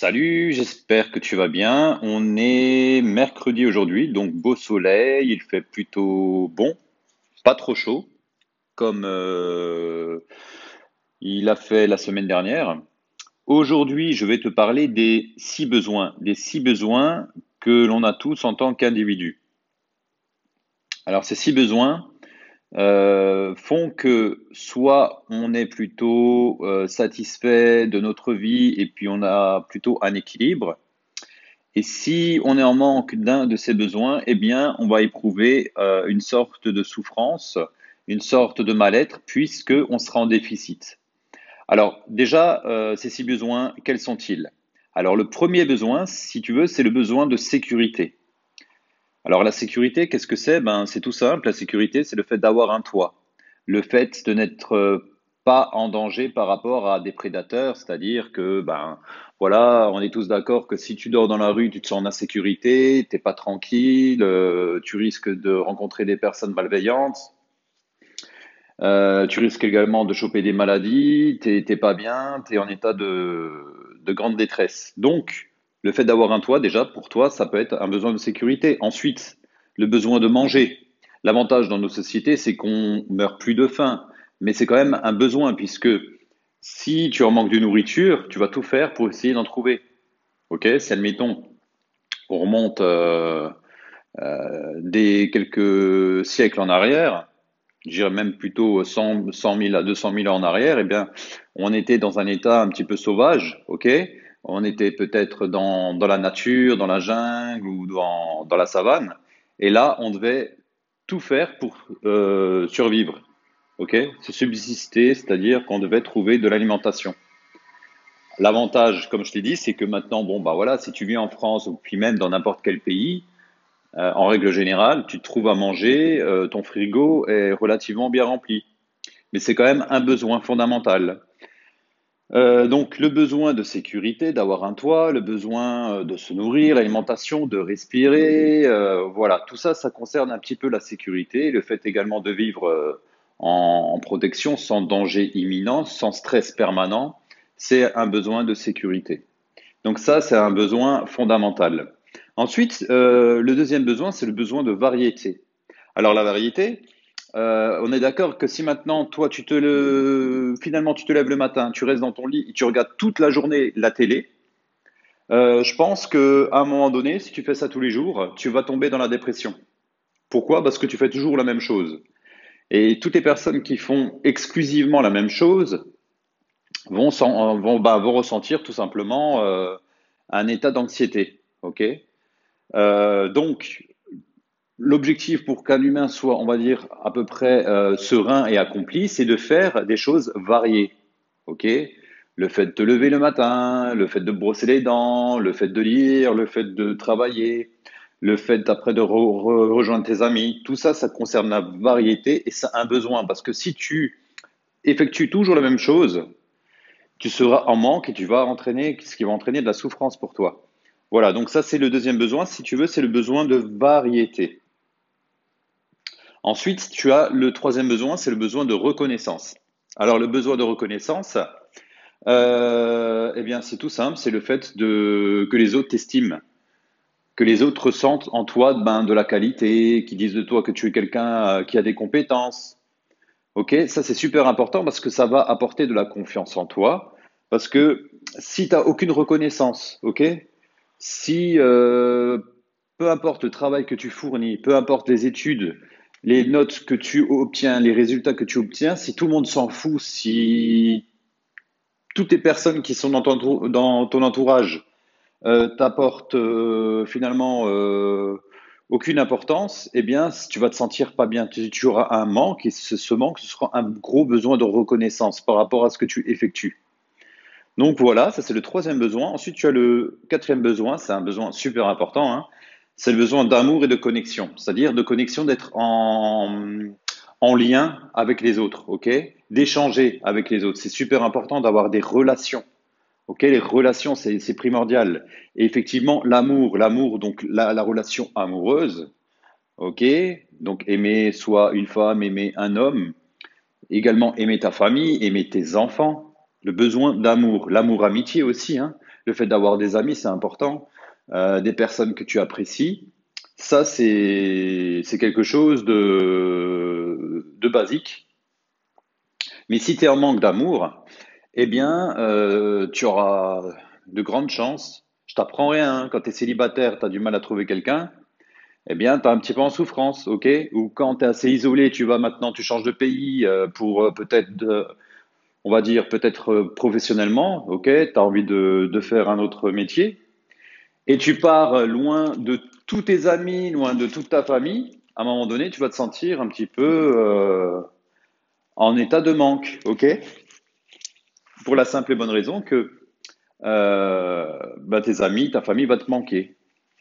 Salut, j'espère que tu vas bien. On est mercredi aujourd'hui, donc beau soleil, il fait plutôt bon, pas trop chaud, comme euh, il a fait la semaine dernière. Aujourd'hui, je vais te parler des six besoins, des six besoins que l'on a tous en tant qu'individu. Alors, ces six besoins, euh, font que soit on est plutôt euh, satisfait de notre vie et puis on a plutôt un équilibre. Et si on est en manque d'un de ces besoins, eh bien, on va éprouver euh, une sorte de souffrance, une sorte de mal-être, puisque on sera en déficit. Alors, déjà, ces six besoins, quels sont-ils? Alors, le premier besoin, si tu veux, c'est le besoin de sécurité. Alors la sécurité, qu'est-ce que c'est? Ben c'est tout simple. La sécurité, c'est le fait d'avoir un toit, le fait de n'être euh, pas en danger par rapport à des prédateurs, c'est-à-dire que ben voilà, on est tous d'accord que si tu dors dans la rue, tu te sens en insécurité, t'es pas tranquille, euh, tu risques de rencontrer des personnes malveillantes, euh, tu risques également de choper des maladies, t'es pas bien, tu es en état de, de grande détresse. Donc le fait d'avoir un toit, déjà, pour toi, ça peut être un besoin de sécurité. Ensuite, le besoin de manger. L'avantage dans nos sociétés, c'est qu'on meurt plus de faim. Mais c'est quand même un besoin, puisque si tu en manques de nourriture, tu vas tout faire pour essayer d'en trouver. Ok Si, admettons, on remonte euh, euh, des quelques siècles en arrière, je dirais même plutôt 100, 100 000 à 200 000 ans en arrière, eh bien, on était dans un état un petit peu sauvage, ok? On était peut-être dans, dans, la nature, dans la jungle ou dans, dans, la savane. Et là, on devait tout faire pour euh, survivre. ok? Se subsister, c'est-à-dire qu'on devait trouver de l'alimentation. L'avantage, comme je t'ai dit, c'est que maintenant, bon, bah voilà, si tu vis en France ou puis même dans n'importe quel pays, euh, en règle générale, tu te trouves à manger, euh, ton frigo est relativement bien rempli. Mais c'est quand même un besoin fondamental. Euh, donc le besoin de sécurité, d'avoir un toit, le besoin euh, de se nourrir, l'alimentation, de respirer, euh, voilà, tout ça, ça concerne un petit peu la sécurité, le fait également de vivre en, en, protection, sans danger imminent, sans stress permanent, c'est un besoin de sécurité. Donc ça, c'est un besoin fondamental. Ensuite, le deuxième besoin, c'est le besoin de variété. Alors la variété, euh, on est d'accord que si maintenant, toi, tu te le, finalement, tu te lèves le matin, tu restes dans ton lit et tu regardes toute la journée la télé, euh, je pense qu'à un moment donné, si tu fais ça tous les jours, tu vas tomber dans la dépression. Pourquoi? Parce que tu fais toujours la même chose. Et toutes les personnes qui font exclusivement la même chose vont, vont, bah, vont ressentir tout simplement euh, un état d'anxiété. Ok? Donc, L'objectif pour qu'un humain soit, on va dire, à peu près euh, serein et accompli, c'est de faire des choses variées. Ok? Le fait de te lever le matin, le fait de brosser les dents, le fait de lire, le fait de travailler, le fait après de rejoindre tes amis, tout ça, ça concerne la variété et ça a un besoin. Parce que si tu effectues toujours la même chose, tu seras en manque et tu vas entraîner, ce qui va entraîner de la souffrance pour toi. Voilà, donc ça c'est le deuxième besoin. Si tu veux, c'est le besoin de variété. Ensuite, tu as le troisième besoin, c'est le besoin de reconnaissance. Alors, le besoin de reconnaissance, euh, eh bien, c'est tout simple, c'est le fait que les autres t'estiment, que les autres ressentent en toi ben, de la qualité, qui disent de toi que tu es quelqu'un euh, qui a des compétences. Ok, ça c'est super important parce que ça va apporter de la confiance en toi. Parce que si tu n'as aucune reconnaissance, ok, si euh, peu importe le travail que tu fournis, peu importe les études, les notes que tu obtiens, les résultats que tu obtiens, si tout le monde s'en fout, si toutes les personnes qui sont dans ton, entourage euh, t'apportent euh, finalement euh, aucune importance, eh bien, tu vas te sentir pas bien. Tu, auras un manque et ce, ce, manque, ce sera un gros besoin de reconnaissance par rapport à ce que tu effectues. Donc voilà, ça c'est le troisième besoin. Ensuite, tu as le quatrième besoin, c'est un besoin super important. Hein c'est le besoin d'amour et de connexion, c'est-à-dire de connexion, d'être en, en lien avec les autres, ok? D'échanger avec les autres. C'est super important d'avoir des relations. Les relations, c'est primordial. Et effectivement, l'amour, l'amour, donc la, la, relation amoureuse, ok, donc aimer soit une femme, aimer un homme, également aimer ta famille, aimer tes enfants, le besoin d'amour, l'amour amitié aussi. Hein? Le fait d'avoir des amis, c'est important. Euh, des personnes que tu apprécies, ça c'est quelque chose de, basique. Mais si tu es en manque d'amour, eh bien, euh, tu auras de grandes chances. Je t'apprends rien. Hein. Quand tu es célibataire, tu as du mal à trouver quelqu'un. Eh bien, tu es un petit peu en souffrance, ok? Ou quand tu es assez isolé, tu vas maintenant, tu changes de pays euh, pour peut-être, on va dire, peut-être professionnellement, ok? Tu as envie de, faire un autre métier. Et tu pars loin de tous tes amis, loin de toute ta famille. À un moment donné, tu vas te sentir un petit peu en état de manque, ok? Pour la simple et bonne raison que euh, bah, tes amis, ta famille va te manquer.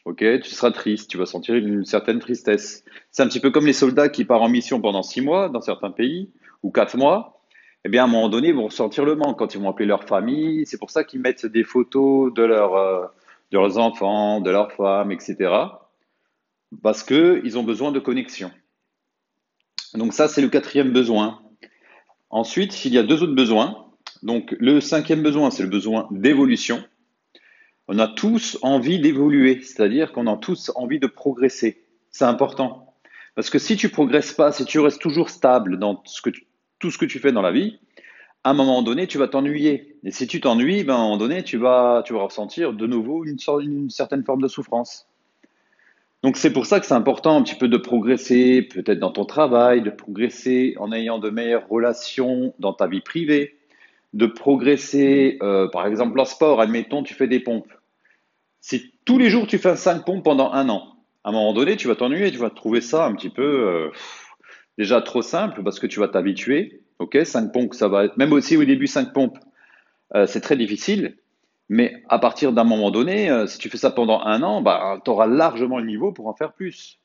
Ok, tu seras triste, tu vas sentir une certaine tristesse. C'est un petit peu comme les soldats qui partent en mission pendant six mois dans certains pays ou quatre mois. Eh bien, à un moment donné, ils vont ressentir le manque quand ils vont appeler leur famille. C'est pour ça qu'ils mettent des photos de, euh, de leurs enfants, de leurs femmes, etc. Parce qu'ils ont besoin de connexion. Donc ça, c'est le quatrième besoin. Ensuite, il y a deux autres besoins. Donc, le cinquième besoin, c'est le besoin d'évolution. On a tous envie d'évoluer, c'est-à-dire qu'on a tous envie de progresser. C'est important. Parce que si tu progresses pas, si tu restes toujours stable dans tout ce que tu fais dans la vie, à un moment donné, tu vas t'ennuyer. Et si tu t'ennuies, ben, à un moment donné, tu vas, tu vas ressentir de nouveau une, une certaine forme de souffrance. Donc c'est pour ça que c'est important un petit peu de progresser, peut-être dans ton travail, de progresser en ayant de meilleures relations dans ta vie privée, de progresser, euh, par exemple en sport, admettons, tu fais des pompes. Si tous les jours tu fais 5 pompes pendant un an, à un moment donné, tu vas t'ennuyer, tu vas trouver ça un petit peu euh, déjà trop simple parce que tu vas t'habituer. Ok, 5 pompes, ça va être, même aussi au début 5 pompes, euh, c'est très difficile. Mais à partir d'un moment donné, euh, si tu fais ça pendant un an, bah, tu auras largement le niveau pour en faire plus.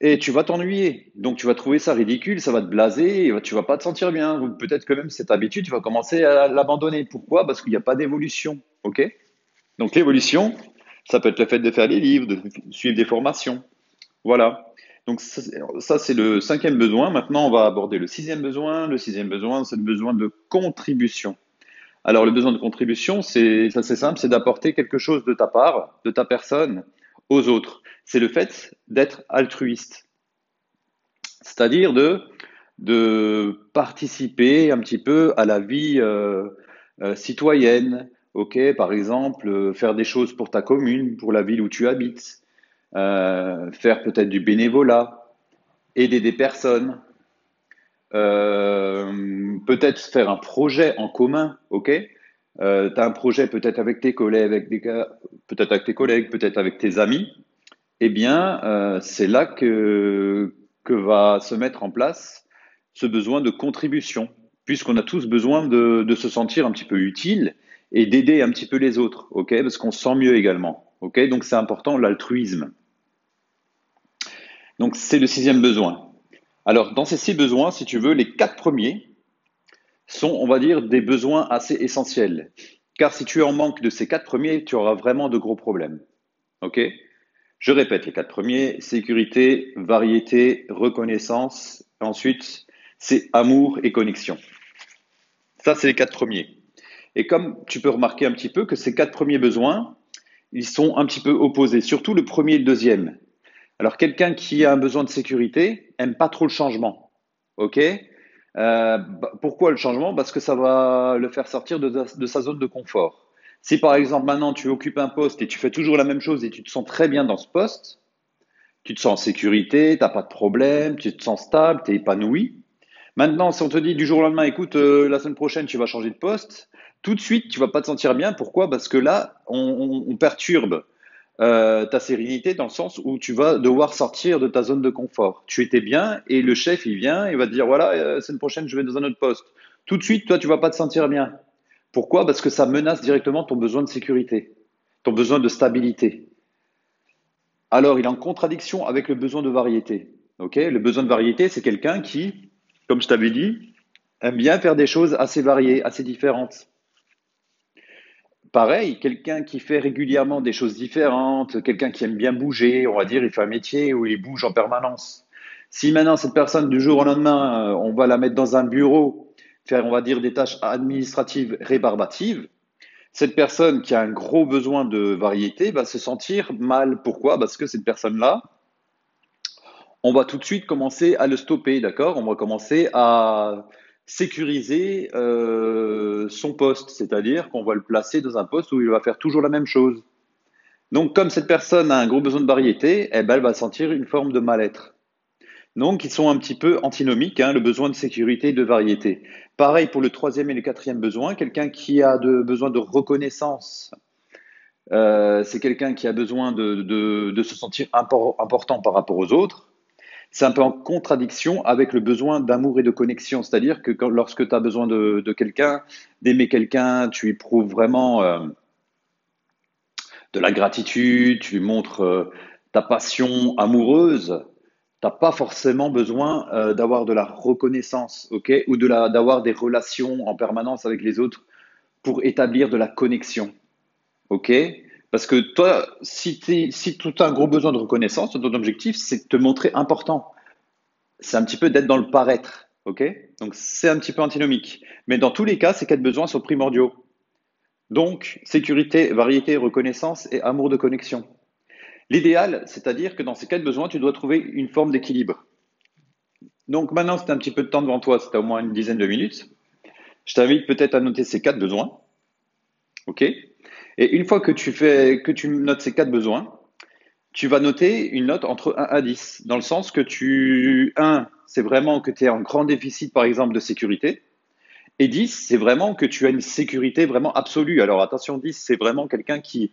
Et tu vas t'ennuyer. Donc tu vas trouver ça ridicule, ça va te blaser, et tu vas pas te sentir bien. Peut-être que même cette habitude, tu vas commencer à l'abandonner. Pourquoi? Parce qu'il n'y a pas d'évolution. ok? Donc l'évolution, ça peut être le fait de faire des livres, de suivre des formations. Voilà. Donc ça, c'est le cinquième besoin. Maintenant, on va aborder le sixième besoin. Le sixième besoin, c'est le besoin de contribution. Alors, le besoin de contribution, c'est assez simple, c'est d'apporter quelque chose de ta part, de ta personne, aux autres. C'est le fait d'être altruiste. C'est-à-dire de, participer un petit peu à la vie euh, euh, citoyenne. Par exemple, euh, faire des choses pour ta commune, pour la ville où tu habites, faire peut-être du bénévolat, aider des personnes, euh, peut-être faire un projet en commun, ok? Euh, Tu as un projet peut-être avec tes collègues, peut-être avec tes collègues, peut-être avec tes amis. Eh bien, euh, c'est là que, que va se mettre en place ce besoin de contribution, puisqu'on a tous besoin de, de, se sentir un petit peu utile et d'aider un petit peu les autres, ok? Parce qu'on se sent mieux également, ok? Donc c'est important l'altruisme. Donc c'est le sixième besoin. Alors, dans ces six besoins, si tu veux, les quatre premiers sont, on va dire, des besoins assez essentiels. Car si tu en manques de ces quatre premiers, tu auras vraiment de gros problèmes. OK? Je répète les quatre premiers sécurité, variété, reconnaissance. Ensuite, c'est amour et connexion. Ça, c'est les quatre premiers. Et comme tu peux remarquer un petit peu que ces quatre premiers besoins, ils sont un petit peu opposés, surtout le premier et le deuxième. Alors, quelqu'un qui a un besoin de sécurité aime pas trop le changement. OK? Euh, bah, Pourquoi le changement? Parce que ça va le faire sortir de, sa zone de confort. Si par exemple maintenant tu occupes un poste et tu fais toujours la même chose et tu te sens très bien dans ce poste, tu te sens en sécurité, tu n'as pas de problème, tu te sens stable, tu es épanoui. Maintenant, si on te dit du jour au lendemain, écoute, euh, la semaine prochaine tu vas changer de poste, tout de suite tu vas pas te sentir bien. Pourquoi? Parce que là, on perturbe euh, ta sérénité dans le sens où tu vas devoir sortir de ta zone de confort. Tu étais bien et le chef il vient et va te dire voilà euh, semaine prochaine je vais dans un autre poste. Tout de suite toi tu vas pas te sentir bien. Pourquoi? Parce que ça menace directement ton besoin de sécurité, ton besoin de stabilité. Alors il est en contradiction avec le besoin de variété. Ok? Le besoin de variété c'est quelqu'un qui, comme je t'avais dit, aime bien faire des choses assez variées, assez différentes. Pareil, quelqu'un qui fait régulièrement des choses différentes, quelqu'un qui aime bien bouger, on va dire, il fait un métier où il bouge en permanence. Si maintenant cette personne du jour au lendemain, euh, on va la mettre dans un bureau faire, on va dire, des tâches administratives rébarbatives, cette personne qui a un gros besoin de variété va se sentir mal. Pourquoi? Parce que cette personne-là, on va tout de suite commencer à le stopper, d'accord? On va commencer à sécuriser euh, son poste, c'est-à-dire qu'on va le placer dans un poste où il va faire toujours la même chose. Donc, comme cette personne a un gros besoin de variété, eh ben, elle va sentir une forme de mal-être. Donc, ils sont un petit peu antinomiques, hein, le besoin de sécurité et de variété. Pareil pour le troisième et le quatrième besoin, quelqu'un qui a besoin de reconnaissance, euh, c'est quelqu'un qui a besoin de se sentir important par rapport aux autres c'est un peu en contradiction avec le besoin d'amour et de connexion. C'est-à-dire que lorsque tu as besoin de, quelqu'un, d'aimer quelqu'un, tu éprouves vraiment euh, de la gratitude, tu montres euh, ta passion amoureuse. Tu n'as pas forcément besoin euh, d'avoir de la reconnaissance, ok, ou de d'avoir des relations en permanence avec les autres pour établir de la connexion, ok? Parce que toi, si, tu as un gros besoin de reconnaissance, ton objectif, c'est de te montrer important. C'est un petit peu d'être dans le paraître. Donc, c'est un petit peu antinomique. Mais dans tous les cas, ces quatre besoins sont primordiaux. Donc, sécurité, variété, reconnaissance et amour de connexion. L'idéal, c'est-à-dire que dans ces quatre besoins, tu dois trouver une forme d'équilibre. Donc maintenant, c'est un petit peu de temps devant toi, c'est au moins une dizaine de minutes. Je t'invite peut-être à noter ces quatre besoins. OK? Et une fois que tu fais, que tu notes ces quatre besoins, tu vas noter une note entre 1 à 10, dans le sens que tu, 1, c'est vraiment que tu es en grand déficit, par exemple, de sécurité. Et 10, c'est vraiment que tu as une sécurité vraiment absolue. Alors attention, 10, c'est vraiment quelqu'un qui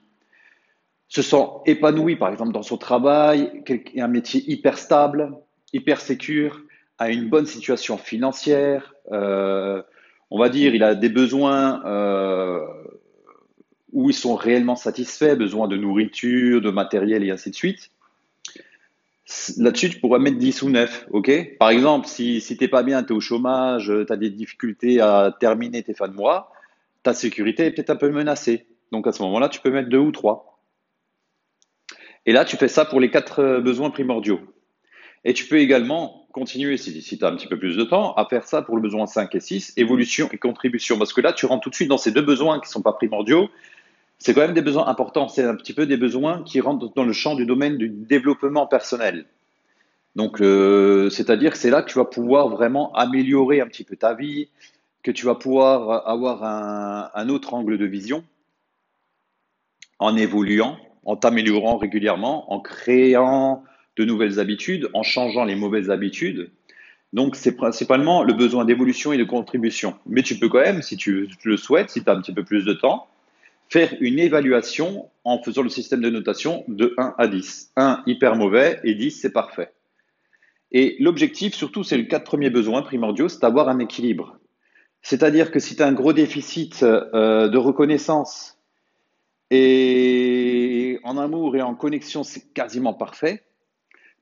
se sent épanoui, par exemple, dans son travail, un métier hyper stable, hyper sécure, a une bonne situation financière, euh, on va dire, il a des besoins euh, où ils sont réellement satisfaits, besoin de nourriture, de matériel et ainsi de suite. Là-dessus, tu pourrais mettre 10 ou 9, ok? Par exemple, si, si tu n'es pas bien, tu es au chômage, tu as des difficultés à terminer tes fins de mois, ta sécurité est peut-être un peu menacée. Donc à ce moment-là, tu peux mettre 2 ou 3. Et là, tu fais ça pour les quatre euh, besoins primordiaux. Et tu peux également continuer, si, si tu as un petit peu plus de temps, à faire ça pour le besoin 5 et 6, évolution et contribution. Parce que là, tu rentres tout de suite dans ces deux besoins qui ne sont pas primordiaux c'est quand même des besoins importants. C'est un petit peu des besoins qui rentrent dans le champ du domaine du développement personnel. Donc, euh, c'est-à-dire que c'est là que tu vas pouvoir vraiment améliorer un petit peu ta vie, que tu vas pouvoir avoir un, autre angle de vision en évoluant, en t'améliorant régulièrement, en créant de nouvelles habitudes, en changeant les mauvaises habitudes. Donc, c'est principalement le besoin d'évolution et de contribution. Mais tu peux quand même, si tu le souhaites, si tu as un petit peu plus de temps, faire une évaluation en faisant le système de notation de 1 à 10. 1 hyper mauvais et 10 c'est parfait. Et l'objectif, surtout, c'est le quatre premiers besoins primordiaux, c'est d'avoir un équilibre. C'est-à-dire que si tu as un gros déficit euh, de reconnaissance et en amour et en connexion, c'est quasiment parfait.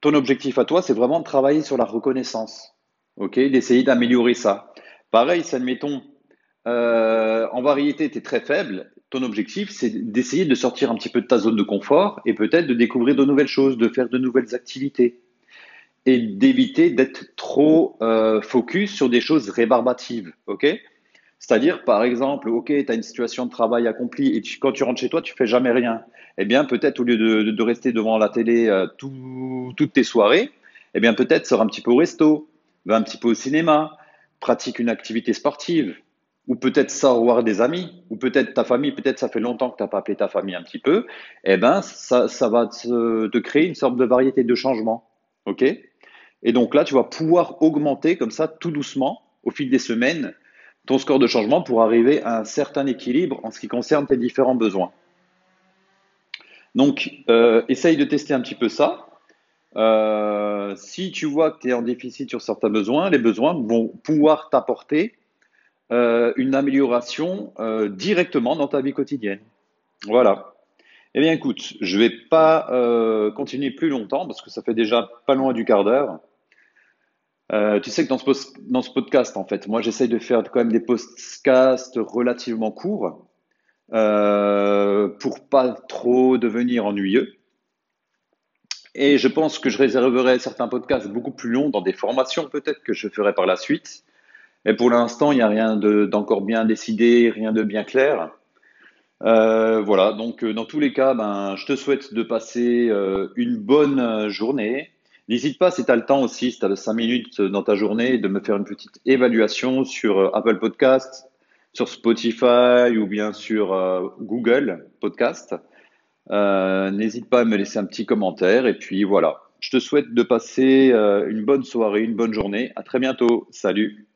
Ton objectif à toi, c'est vraiment de travailler sur la reconnaissance, ok, d'essayer d'améliorer ça. Pareil, si admettons, euh, en variété, tu es très faible, ton objectif, c'est d'essayer de sortir un petit peu de ta zone de confort et peut-être de découvrir de nouvelles choses, de faire de nouvelles activités et d'éviter d'être trop euh, focus sur des choses rébarbatives. ok? C'est-à-dire, par exemple, OK, tu as une situation de travail accomplie et quand tu rentres chez toi, tu fais jamais rien. Eh bien, peut-être au lieu de, rester devant la télé euh, toutes tes soirées, eh bien, peut-être sors un petit peu au resto, va un petit peu au cinéma, pratique une activité sportive, ou peut-être ça voir des amis, ou peut-être ta famille, peut-être ça fait longtemps que tu n'as pas appelé ta famille un petit peu, eh ben ça, va te, créer une sorte de variété de changement. OK? Et donc là, tu vas pouvoir augmenter comme ça tout doucement au fil des semaines ton score de changement pour arriver à un certain équilibre en ce qui concerne tes différents besoins. Donc, euh, essaye de tester un petit peu ça. Euh, si tu vois que tu es en déficit sur certains besoins, les besoins vont pouvoir t'apporter euh, une amélioration euh, directement dans ta vie quotidienne. Voilà. Eh bien, écoute, je ne vais pas euh, continuer plus longtemps parce que ça fait déjà pas loin du quart d'heure. tu sais que dans ce, dans ce, podcast, en fait, moi, j'essaye de faire quand même des podcasts relativement courts pour pas trop devenir ennuyeux. Et je pense que je réserverai certains podcasts beaucoup plus longs dans des formations peut-être que je ferai par la suite Et pour l'instant, il n'y a rien de- d'encore bien décidé, rien de bien clair. Euh, voilà, donc euh, dans tous les cas, ben, je te souhaite de passer euh, une bonne journée. N'hésite pas, si tu as le temps aussi, si tu as 5 minutes dans ta journée, de me faire une petite évaluation sur Apple Podcast, sur Spotify ou bien sur Google Podcast. N'hésite pas à me laisser un petit commentaire. Et puis voilà, je te souhaite de passer une bonne soirée, une bonne journée. À très bientôt. Salut.